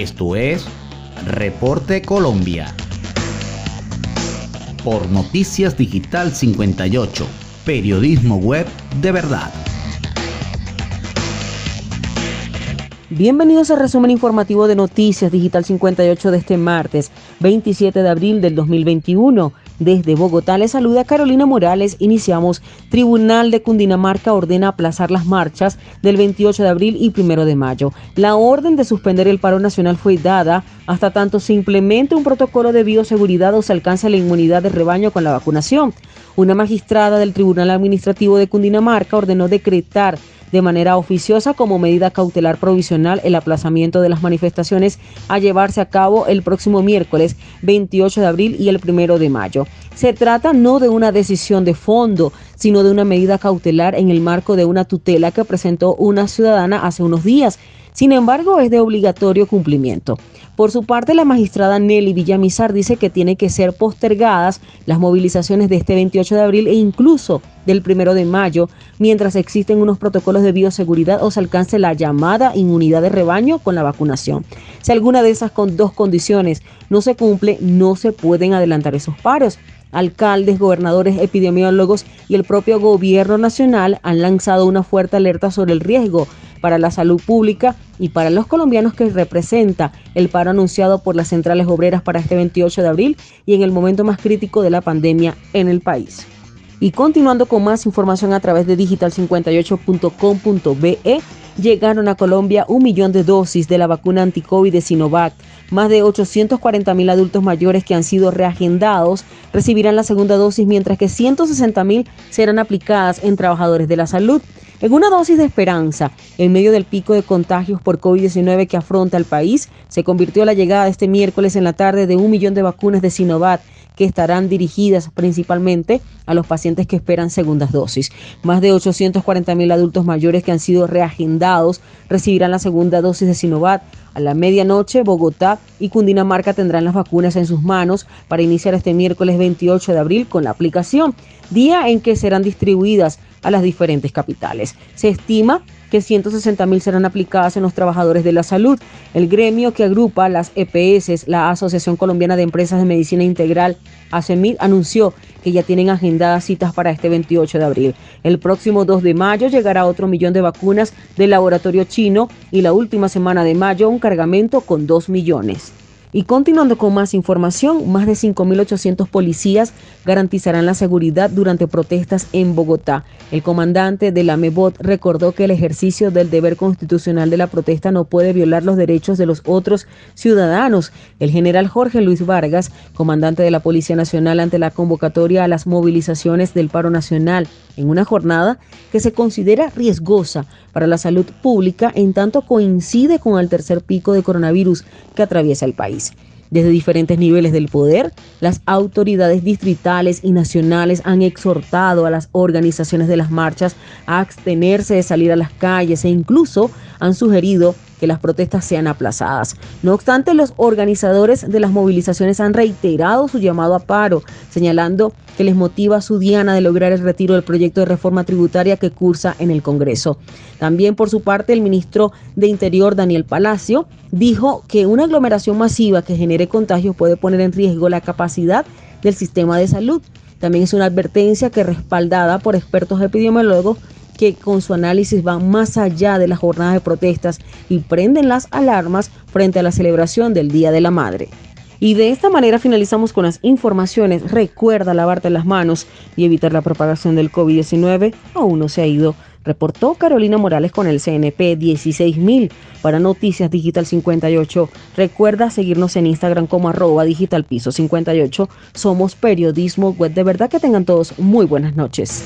Esto es Reporte Colombia. Por Noticias Digital 58, periodismo web de verdad. Bienvenidos al resumen informativo de Noticias Digital 58 de este martes 27 de abril del 2021. Desde Bogotá le saluda Carolina Morales. Iniciamos. Tribunal de Cundinamarca ordena aplazar las marchas del 28 de abril y 1 de mayo. La orden de suspender el paro nacional fue dada hasta tanto se implemente un protocolo de bioseguridad o se alcance la inmunidad de rebaño con la vacunación. Una magistrada del Tribunal Administrativo de Cundinamarca ordenó decretar de manera oficiosa como medida cautelar provisional el aplazamiento de las manifestaciones a llevarse a cabo el próximo miércoles 28 de abril y el primero de mayo. Se trata no de una decisión de fondo, sino de una medida cautelar en el marco de una tutela que presentó una ciudadana hace unos días. Sin embargo, es de obligatorio cumplimiento. Por su parte, la magistrada Nelly Villamizar dice que tiene que ser postergadas las movilizaciones de este 28 de abril e incluso del 1 de mayo, mientras existen unos protocolos de bioseguridad o se alcance la llamada inmunidad de rebaño con la vacunación. Si alguna de esas dos condiciones no se cumple, no se pueden adelantar esos paros alcaldes, gobernadores, epidemiólogos y el propio gobierno nacional han lanzado una fuerte alerta sobre el riesgo para la salud pública y para los colombianos que representa el paro anunciado por las centrales obreras para este 28 de abril y en el momento más crítico de la pandemia en el país. Y continuando con más información a través de digital58.com.be, llegaron a Colombia un millón de dosis de la vacuna anti-COVID de Sinovac. Más de 840 mil adultos mayores que han sido reagendados recibirán la segunda dosis, mientras que 160 mil serán aplicadas en trabajadores de la salud. En una dosis de esperanza, en medio del pico de contagios por COVID-19 que afronta el país, se convirtió la llegada este miércoles en la tarde de un millón de vacunas de Sinovac que estarán dirigidas principalmente a los pacientes que esperan segundas dosis. Más de 840 mil adultos mayores que han sido reagendados recibirán la segunda dosis de Sinovac. A la medianoche, Bogotá y Cundinamarca tendrán las vacunas en sus manos para iniciar este miércoles 28 de abril con la aplicación, día en que serán distribuidas a las diferentes capitales. Se estima que 160 mil serán aplicadas en los trabajadores de la salud. El gremio que agrupa las EPS, la Asociación Colombiana de Empresas de Medicina Integral, ACEMID, anunció que ya tienen agendadas citas para este 28 de abril. El próximo 2 de mayo llegará otro millón de vacunas del laboratorio chino y la última semana de mayo un cargamento con 2 millones. Y continuando con más información, más de 5.800 policías garantizarán la seguridad durante protestas en Bogotá. El comandante de la MEBOT recordó que el ejercicio del deber constitucional de la protesta no puede violar los derechos de los otros ciudadanos. El general Jorge Luis Vargas, comandante de la Policía Nacional ante la convocatoria a las movilizaciones del paro nacional en una jornada que se considera riesgosa para la salud pública en tanto coincide con el tercer pico de coronavirus que atraviesa el país. Desde diferentes niveles del poder, las autoridades distritales y nacionales han exhortado a las organizaciones de las marchas a abstenerse de salir a las calles e incluso han sugerido que las protestas sean aplazadas. No obstante, los organizadores de las movilizaciones han reiterado su llamado a paro, señalando que les motiva su diana de lograr el retiro del proyecto de reforma tributaria que cursa en el Congreso. También por su parte, el ministro de Interior, Daniel Palacio, dijo que una aglomeración masiva que genere contagios puede poner en riesgo la capacidad del sistema de salud. También es una advertencia que respaldada por expertos epidemiólogos que con su análisis van más allá de las jornadas de protestas y prenden las alarmas frente a la celebración del Día de la Madre. Y de esta manera finalizamos con las informaciones. Recuerda lavarte las manos y evitar la propagación del COVID-19. Aún no se ha ido. Reportó Carolina Morales con el CNP 16000 para Noticias Digital 58. Recuerda seguirnos en Instagram como arroba digital piso 58. Somos periodismo web. De verdad que tengan todos muy buenas noches.